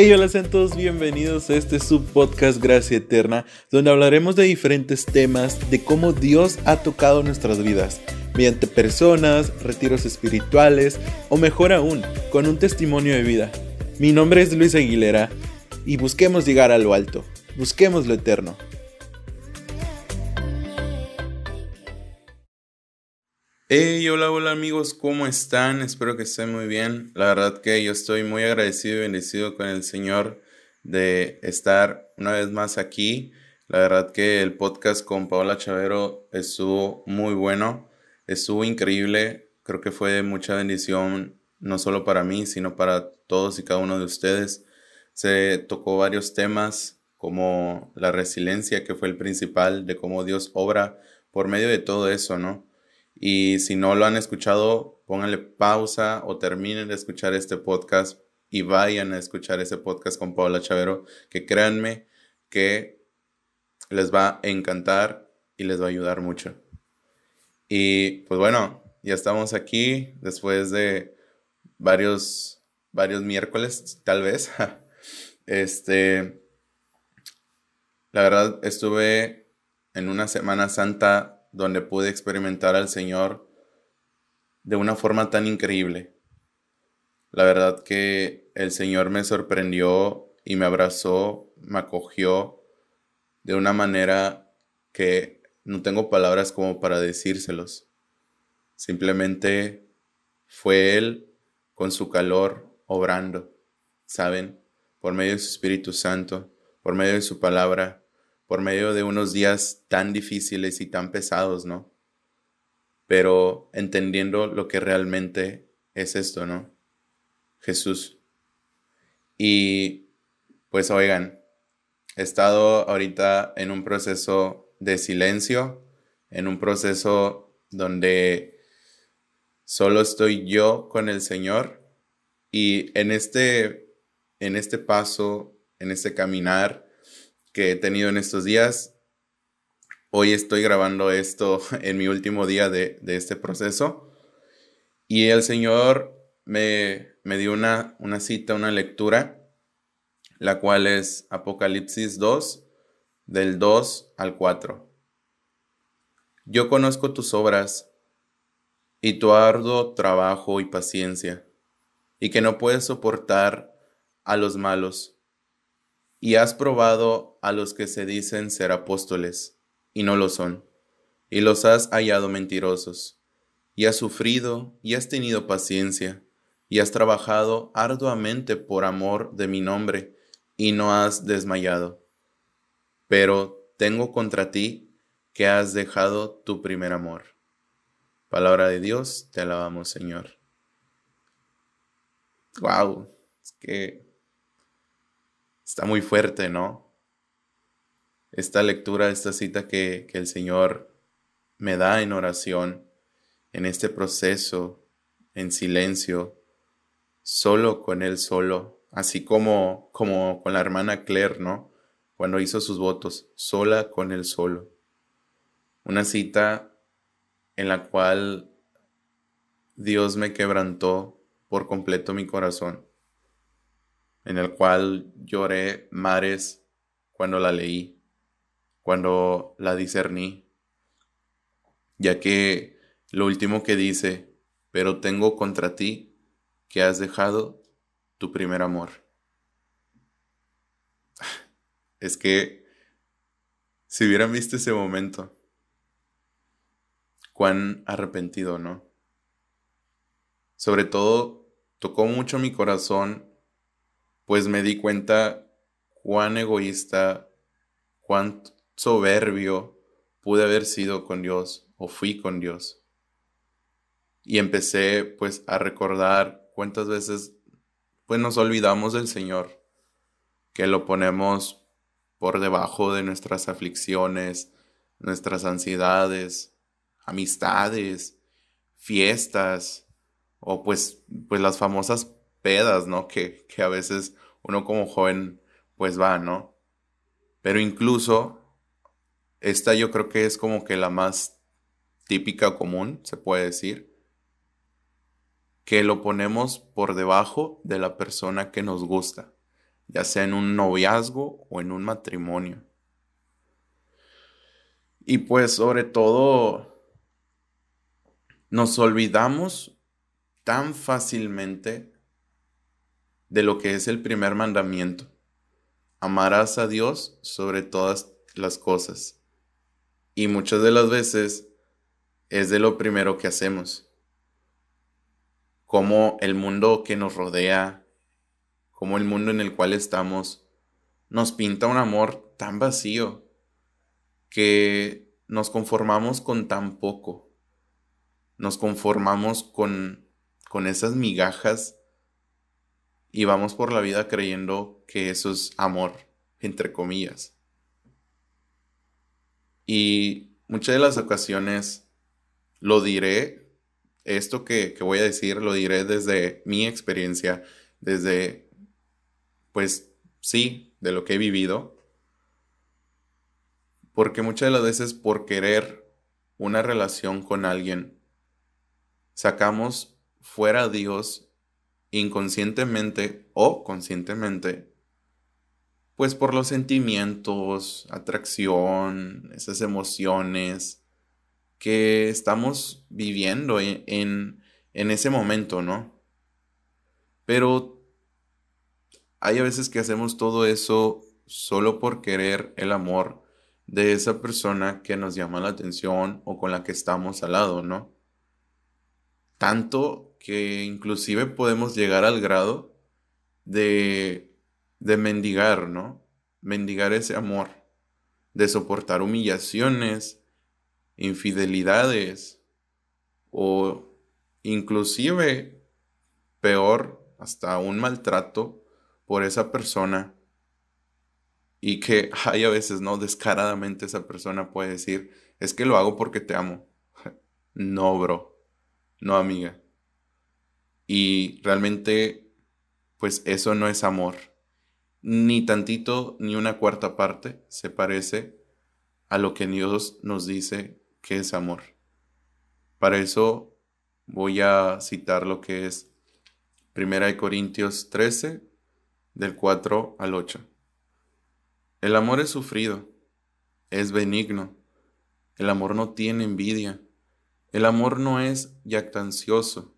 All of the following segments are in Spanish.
Hey, hola, sean todos bienvenidos a este subpodcast Gracia Eterna, donde hablaremos de diferentes temas de cómo Dios ha tocado nuestras vidas, mediante personas, retiros espirituales o mejor aún, con un testimonio de vida. Mi nombre es Luis Aguilera y busquemos llegar a lo alto, busquemos lo eterno. Hey, hola, hola amigos, ¿cómo están? Espero que estén muy bien. La verdad que yo estoy muy agradecido y bendecido con el Señor de estar una vez más aquí. La verdad que el podcast con Paola Chavero estuvo muy bueno, estuvo increíble. Creo que fue mucha bendición, no solo para mí, sino para todos y cada uno de ustedes. Se tocó varios temas como la resiliencia, que fue el principal, de cómo Dios obra por medio de todo eso, ¿no? Y si no lo han escuchado, pónganle pausa o terminen de escuchar este podcast y vayan a escuchar ese podcast con Paula Chavero, que créanme que les va a encantar y les va a ayudar mucho. Y pues bueno, ya estamos aquí después de varios, varios miércoles, tal vez. Este, la verdad, estuve en una Semana Santa donde pude experimentar al Señor de una forma tan increíble. La verdad que el Señor me sorprendió y me abrazó, me acogió de una manera que no tengo palabras como para decírselos. Simplemente fue Él con su calor obrando, ¿saben? Por medio de su Espíritu Santo, por medio de su palabra, por medio de unos días tan difíciles y tan pesados, ¿no? Pero entendiendo lo que realmente es esto, ¿no? Jesús. Y pues oigan, he estado ahorita en un proceso de silencio, en un proceso donde solo estoy yo con el Señor y en este en este paso, en este caminar he tenido en estos días. Hoy estoy grabando esto en mi último día de, este proceso y el Señor me, me dio una, una cita, una lectura, la cual es Apocalipsis 2, del 2 al 4. Yo conozco tus obras y tu arduo trabajo y paciencia, y que no puedes soportar a los malos y has probado a los que se dicen ser apóstoles, y no lo son, y los has hallado mentirosos, y has sufrido, y has tenido paciencia, y has trabajado arduamente por amor de mi nombre, y no has desmayado. Pero tengo contra ti que has dejado tu primer amor. Palabra de Dios, te alabamos, Señor. Wow, es que está muy fuerte, ¿no? Esta lectura, esta cita que, el Señor me da en oración, en este proceso, en silencio, solo con Él solo, así como, como con la hermana Claire, ¿no? Cuando hizo sus votos, sola con Él solo. Una cita en la cual Dios me quebrantó por completo mi corazón en el cual lloré mares cuando la leí, cuando la discerní, ya que lo último que dice, pero tengo contra ti que has dejado tu primer amor. Es que si hubieran visto ese momento, cuán arrepentido, ¿no? Sobre todo, tocó mucho mi corazón pues me di cuenta cuán egoísta, cuán soberbio pude haber sido con Dios o fui con Dios. Y empecé pues a recordar cuántas veces pues nos olvidamos del Señor, que lo ponemos por debajo de nuestras aflicciones, nuestras ansiedades, amistades, fiestas o pues pues las famosas pedas, ¿no? Que, que a veces uno como joven pues va, ¿no? Pero incluso esta yo creo que es como que la más típica común, se puede decir, que lo ponemos por debajo de la persona que nos gusta, ya sea en un noviazgo o en un matrimonio. Y pues sobre todo, nos olvidamos tan fácilmente de lo que es el primer mandamiento. Amarás a Dios sobre todas las cosas. Y muchas de las veces es de lo primero que hacemos. Como el mundo que nos rodea, como el mundo en el cual estamos, nos pinta un amor tan vacío que nos conformamos con tan poco. Nos conformamos con, con esas migajas y vamos por la vida creyendo que eso es amor, entre comillas. Y muchas de las ocasiones lo diré, esto que, que voy a decir lo diré desde mi experiencia, desde, pues sí, de lo que he vivido porque muchas de las veces por querer una relación con alguien, sacamos fuera a Dios inconscientemente o conscientemente, pues por los sentimientos, atracción, esas emociones que estamos viviendo en, en, en ese momento, ¿no? Pero hay a veces que hacemos todo eso solo por querer el amor de esa persona que nos llama la atención o con la que estamos al lado, ¿no? Tanto que inclusive podemos llegar al grado de, mendigar, ¿no? Mendigar ese amor, de soportar humillaciones, infidelidades o inclusive peor, hasta un maltrato por esa persona y que hay a veces, ¿no? Descaradamente esa persona puede decir, es que lo hago porque te amo. no, bro. No, amiga. Y realmente, pues eso no es amor. Ni tantito, ni una cuarta parte se parece a lo que Dios nos dice que es amor. Para eso voy a citar lo que es 1 Corintios 13, del 4 al 8. El amor es sufrido, es benigno. El amor no tiene envidia. El amor no es yactancioso.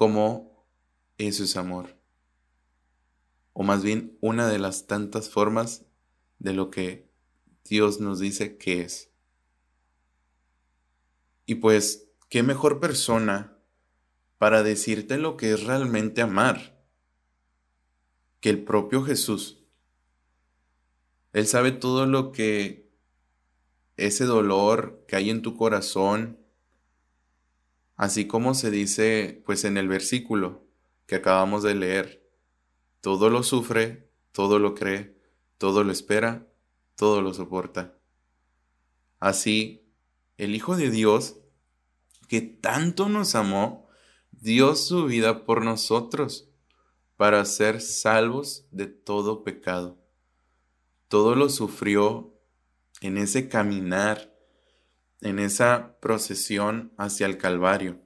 ¿Cómo eso es amor? O más bien una de las tantas formas de lo que Dios nos dice que es. Y pues, ¿qué mejor persona para decirte lo que es realmente amar que el propio Jesús? Él sabe todo lo que ese dolor que hay en tu corazón, así como se dice pues en el versículo que acabamos de leer, todo lo sufre, todo lo cree, todo lo espera, todo lo soporta. Así, el Hijo de Dios, que tanto nos amó, dio su vida por nosotros para ser salvos de todo pecado todo lo sufrió en ese caminar, en esa procesión hacia el Calvario.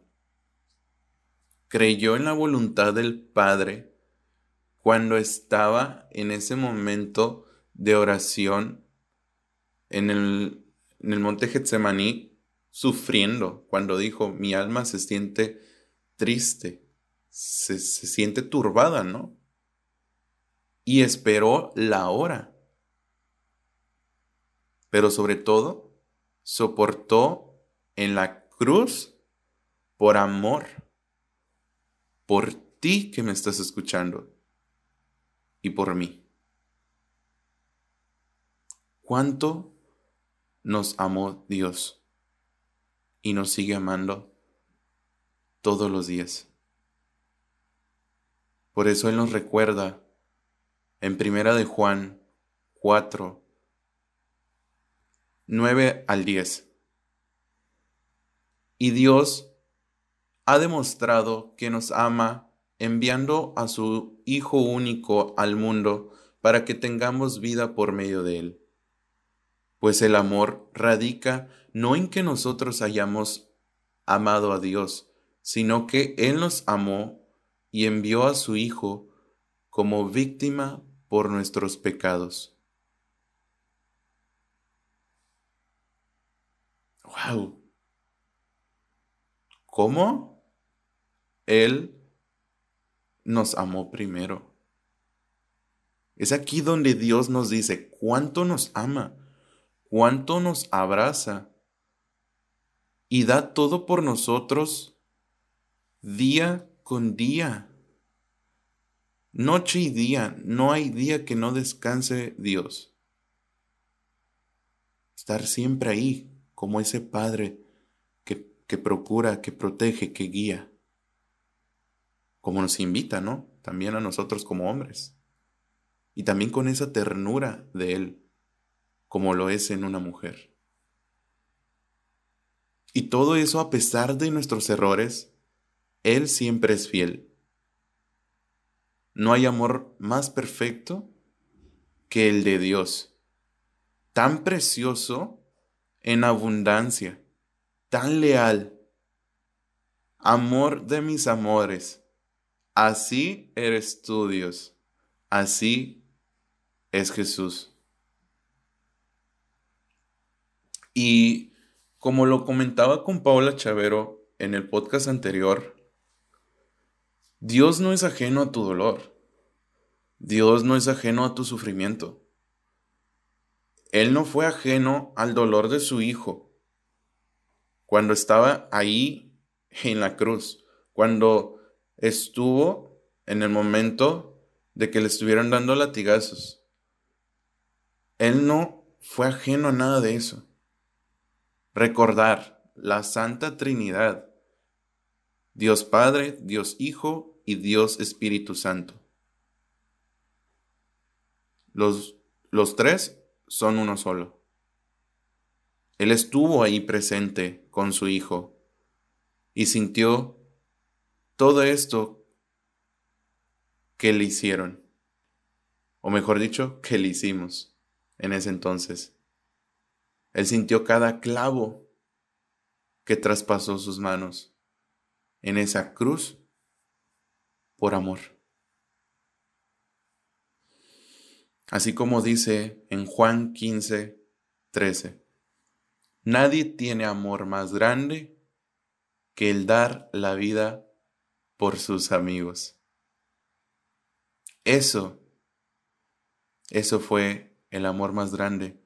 Creyó en la voluntad del Padre cuando estaba en ese momento de oración en el, en el monte Getsemaní, sufriendo, cuando dijo, mi alma se siente triste, se, se siente turbada, ¿no? Y esperó la hora pero sobre todo soportó en la cruz por amor, por ti que me estás escuchando y por mí. ¿Cuánto nos amó Dios y nos sigue amando todos los días? Por eso Él nos recuerda en Primera de Juan 4, 9 al 10. Y Dios ha demostrado que nos ama enviando a su Hijo único al mundo para que tengamos vida por medio de Él. Pues el amor radica no en que nosotros hayamos amado a Dios, sino que Él nos amó y envió a su Hijo como víctima por nuestros pecados. ¡Wow! ¿Cómo? Él nos amó primero. Es aquí donde Dios nos dice cuánto nos ama, cuánto nos abraza y da todo por nosotros día con día. Noche y día, no hay día que no descanse Dios. Estar siempre ahí, como ese Padre que, que procura, que protege, que guía. Como nos invita, ¿no? También a nosotros como hombres. Y también con esa ternura de Él, como lo es en una mujer. Y todo eso a pesar de nuestros errores, Él siempre es fiel. No hay amor más perfecto que el de Dios, tan precioso en abundancia, tan leal, amor de mis amores. Así eres tú, Dios. Así es Jesús. Y como lo comentaba con Paula Chavero en el podcast anterior, Dios no es ajeno a tu dolor. Dios no es ajeno a tu sufrimiento. Él no fue ajeno al dolor de su Hijo cuando estaba ahí en la cruz, cuando estuvo en el momento de que le estuvieran dando latigazos. Él no fue ajeno a nada de eso. Recordar la Santa Trinidad, Dios Padre, Dios Hijo y Dios Espíritu Santo. Los, los tres son uno solo. Él estuvo ahí presente con su Hijo y sintió todo esto que le hicieron, o mejor dicho, que le hicimos en ese entonces. Él sintió cada clavo que traspasó sus manos en esa cruz por amor. Así como dice en Juan 15, 13, nadie tiene amor más grande que el dar la vida por sus amigos. Eso, eso fue el amor más grande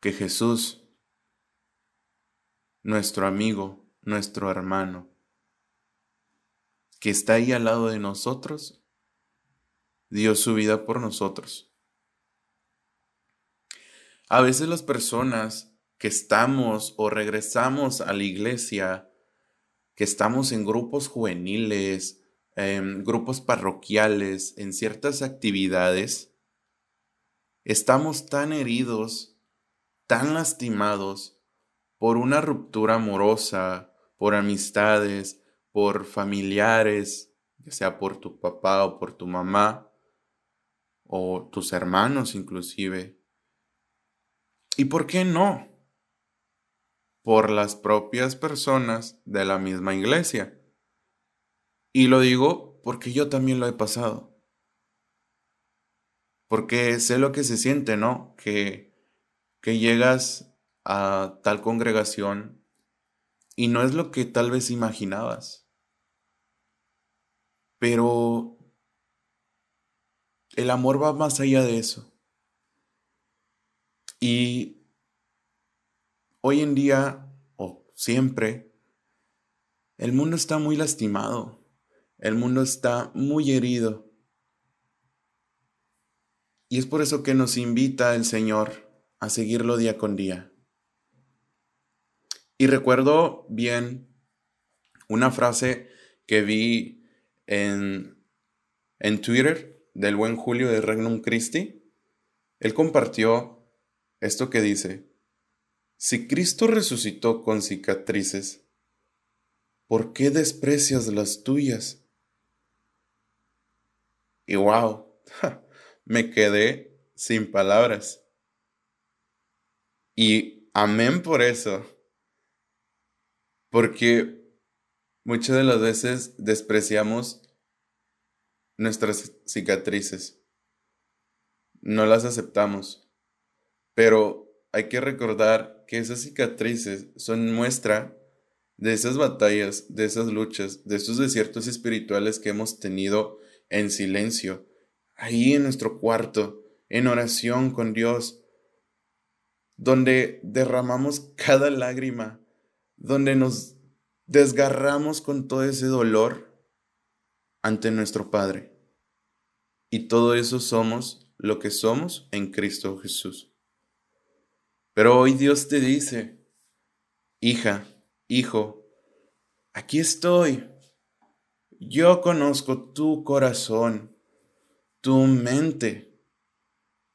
que Jesús, nuestro amigo, nuestro hermano, que está ahí al lado de nosotros, dio su vida por nosotros. A veces las personas que estamos o regresamos a la iglesia, que estamos en grupos juveniles, en grupos parroquiales, en ciertas actividades, estamos tan heridos, tan lastimados por una ruptura amorosa, por amistades, por familiares, ya sea por tu papá o por tu mamá, o tus hermanos inclusive. ¿Y por qué no? Por las propias personas de la misma iglesia. Y lo digo porque yo también lo he pasado. Porque sé lo que se siente, ¿no? Que, que llegas a tal congregación y no es lo que tal vez imaginabas. Pero el amor va más allá de eso. Y hoy en día, o siempre, el mundo está muy lastimado. El mundo está muy herido. Y es por eso que nos invita el Señor a seguirlo día con día. Y recuerdo bien una frase que vi en, en Twitter del buen Julio de Regnum Christi, él compartió esto que dice, si Cristo resucitó con cicatrices, ¿por qué desprecias las tuyas? Y wow, me quedé sin palabras. Y amén por eso. Porque muchas de las veces despreciamos nuestras cicatrices. No las aceptamos. Pero hay que recordar que esas cicatrices son muestra de esas batallas, de esas luchas, de esos desiertos espirituales que hemos tenido en silencio, ahí en nuestro cuarto, en oración con Dios, donde derramamos cada lágrima, donde nos desgarramos con todo ese dolor ante nuestro Padre. Y todo eso somos lo que somos en Cristo Jesús. Pero hoy Dios te dice, hija, hijo, aquí estoy yo conozco tu corazón, tu mente.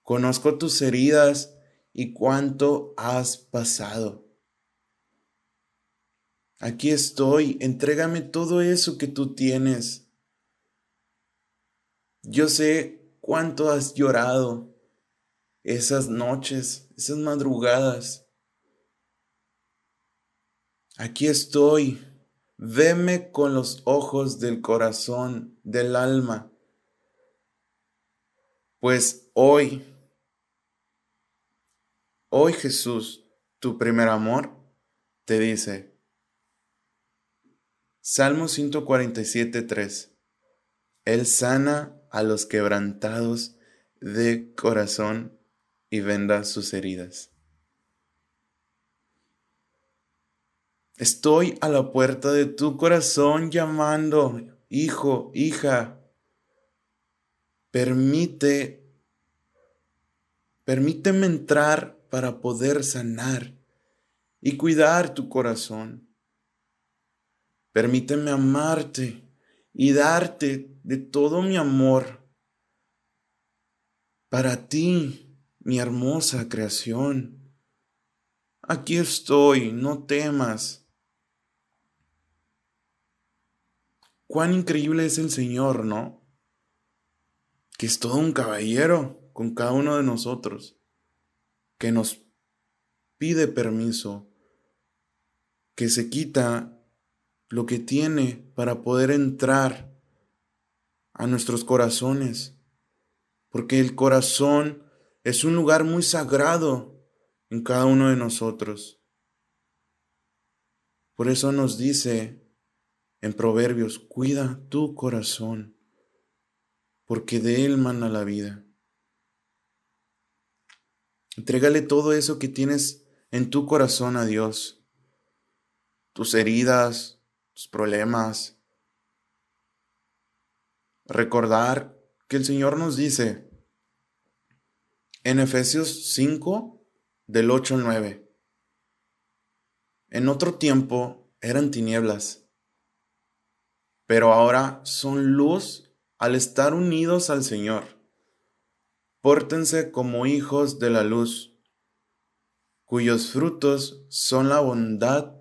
Conozco tus heridas y cuánto has pasado. Aquí estoy, entrégame todo eso que tú tienes. Yo sé cuánto has llorado esas noches, esas madrugadas. Aquí estoy Veme con los ojos del corazón, del alma. Pues hoy, hoy Jesús, tu primer amor, te dice, Salmo 147, 3, Él sana a los quebrantados de corazón y venda sus heridas. Estoy a la puerta de tu corazón llamando, hijo, hija. Permite, permíteme entrar para poder sanar y cuidar tu corazón. Permíteme amarte y darte de todo mi amor para ti, mi hermosa creación. Aquí estoy, no temas. Cuán increíble es el Señor, ¿no? Que es todo un caballero con cada uno de nosotros, que nos pide permiso, que se quita lo que tiene para poder entrar a nuestros corazones, porque el corazón es un lugar muy sagrado en cada uno de nosotros. Por eso nos dice en Proverbios, cuida tu corazón, porque de él mana la vida. Entrégale todo eso que tienes en tu corazón a Dios, tus heridas, tus problemas. Recordar que el Señor nos dice en Efesios 5, del 8 al 9, en otro tiempo eran tinieblas pero ahora son luz al estar unidos al Señor. Pórtense como hijos de la luz, cuyos frutos son la bondad,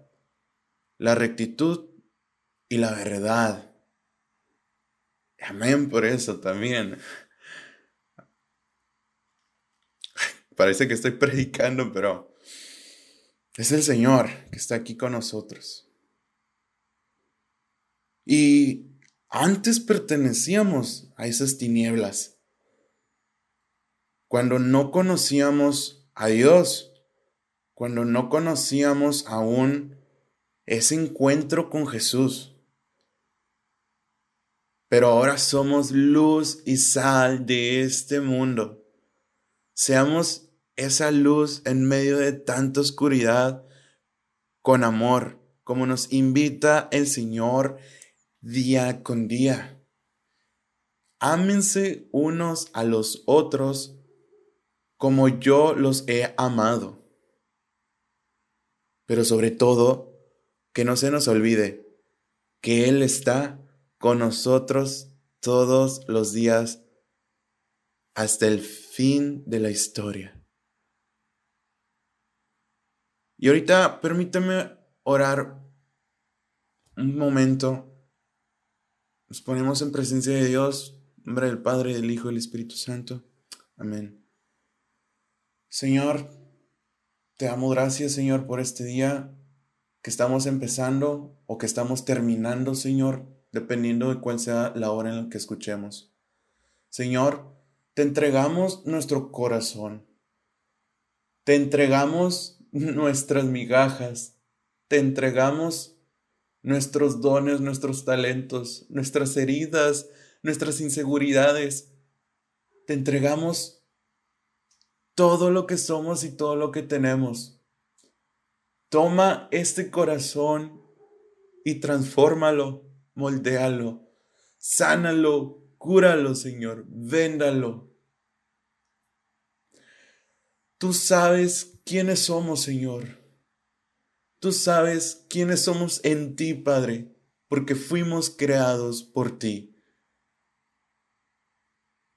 la rectitud y la verdad. Amén por eso también. Parece que estoy predicando, pero es el Señor que está aquí con nosotros. Y antes pertenecíamos a esas tinieblas. Cuando no conocíamos a Dios, cuando no conocíamos aún ese encuentro con Jesús. Pero ahora somos luz y sal de este mundo. Seamos esa luz en medio de tanta oscuridad con amor, como nos invita el Señor día con día. Ámense unos a los otros como yo los he amado. Pero sobre todo, que no se nos olvide que Él está con nosotros todos los días hasta el fin de la historia. Y ahorita permíteme orar un momento. Nos ponemos en presencia de Dios, en nombre del Padre, del Hijo y del Espíritu Santo. Amén. Señor, te damos gracias, Señor, por este día que estamos empezando o que estamos terminando, Señor, dependiendo de cuál sea la hora en la que escuchemos. Señor, te entregamos nuestro corazón. Te entregamos nuestras migajas. Te entregamos nuestros dones, nuestros talentos, nuestras heridas, nuestras inseguridades. Te entregamos todo lo que somos y todo lo que tenemos. Toma este corazón y transfórmalo, moldéalo, sánalo, cúralo, Señor, véndalo. Tú sabes quiénes somos, Señor. Tú sabes quiénes somos en ti, Padre, porque fuimos creados por ti.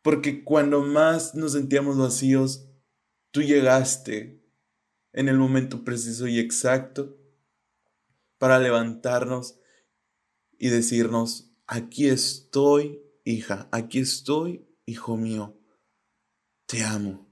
Porque cuando más nos sentíamos vacíos, tú llegaste en el momento preciso y exacto para levantarnos y decirnos, aquí estoy, hija, aquí estoy, hijo mío, te amo.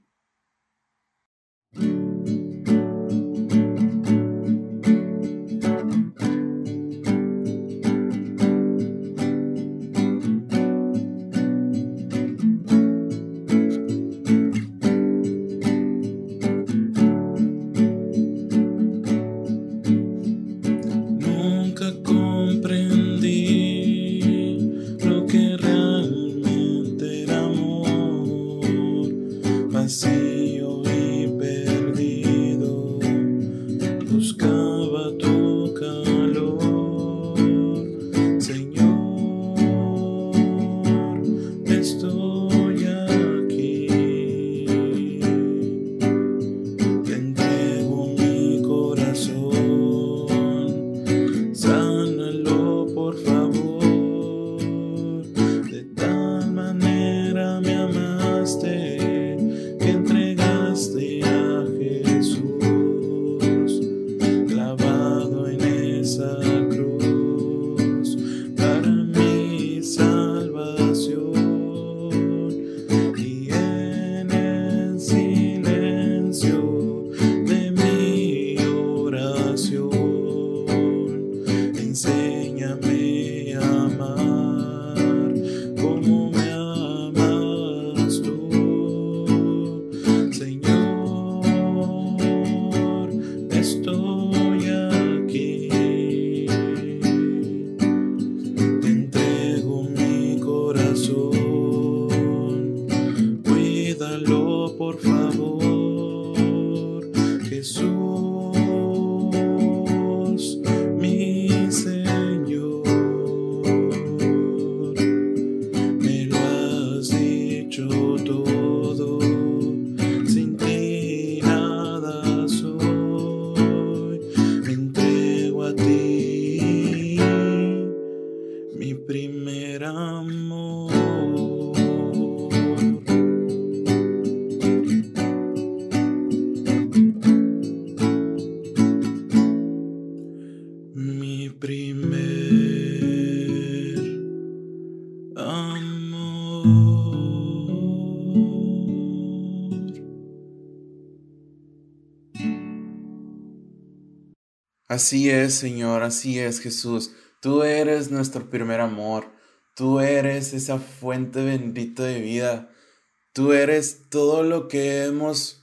Así es, Señor, así es, Jesús. Tú eres nuestro primer amor. Tú eres esa fuente bendita de vida. Tú eres todo lo que hemos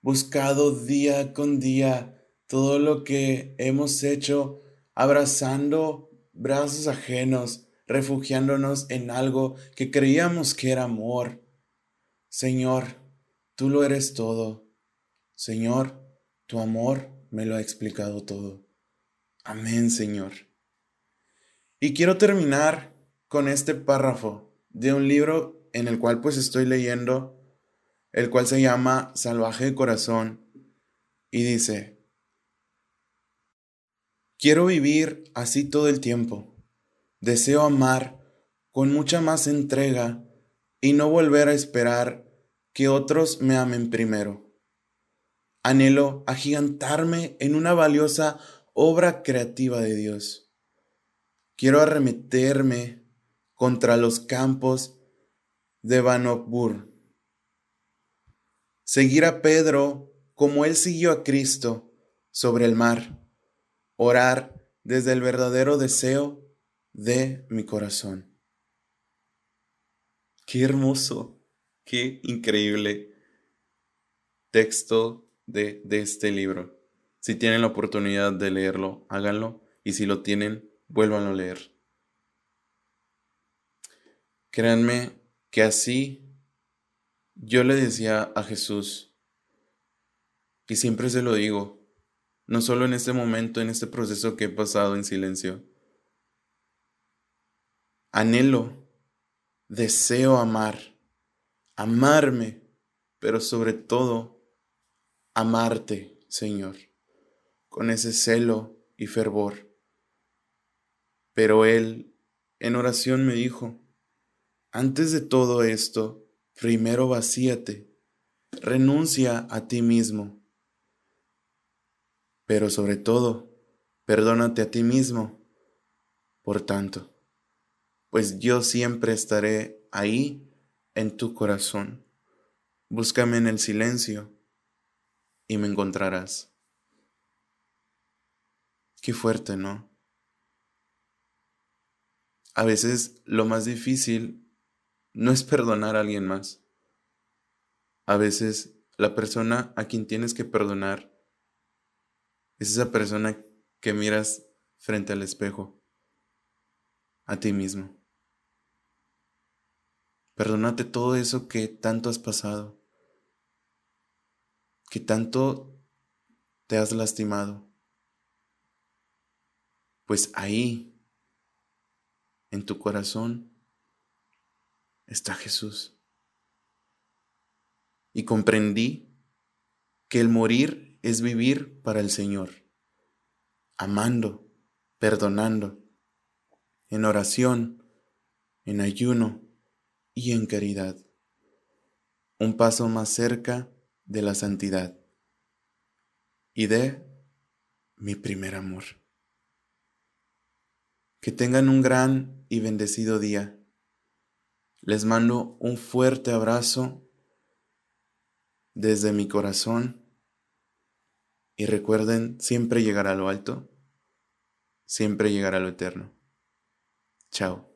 buscado día con día, todo lo que hemos hecho abrazando brazos ajenos, refugiándonos en algo que creíamos que era amor. Señor, tú lo eres todo. Señor, tu amor me lo ha explicado todo. Amén, Señor. Y quiero terminar con este párrafo de un libro en el cual pues estoy leyendo, el cual se llama Salvaje de Corazón, y dice, quiero vivir así todo el tiempo, deseo amar con mucha más entrega y no volver a esperar que otros me amen primero. Anhelo agigantarme en una valiosa obra creativa de Dios. Quiero arremeterme contra los campos de Banokbur. Seguir a Pedro como él siguió a Cristo sobre el mar. Orar desde el verdadero deseo de mi corazón. Qué hermoso, qué increíble texto de, de este libro. Si tienen la oportunidad de leerlo, háganlo. Y si lo tienen, vuélvanlo a leer. Créanme que así yo le decía a Jesús, y siempre se lo digo, no solo en este momento, en este proceso que he pasado en silencio. Anhelo, deseo amar, amarme, pero sobre todo amarte, Señor, con ese celo y fervor. Pero Él en oración me dijo, antes de todo esto, primero vacíate, renuncia a ti mismo pero sobre todo, perdónate a ti mismo. Por tanto, pues yo siempre estaré ahí en tu corazón. Búscame en el silencio y me encontrarás. Qué fuerte, ¿no? A veces lo más difícil no es perdonar a alguien más. A veces la persona a quien tienes que perdonar es esa persona que miras frente al espejo, a ti mismo. Perdónate todo eso que tanto has pasado, que tanto te has lastimado. Pues ahí, en tu corazón, está Jesús. Y comprendí que el morir es vivir para el Señor, amando, perdonando, en oración, en ayuno y en caridad. Un paso más cerca de la santidad y de mi primer amor. Que tengan un gran y bendecido día. Les mando un fuerte abrazo desde mi corazón y recuerden siempre llegar a lo alto, siempre llegar a lo eterno. Chao.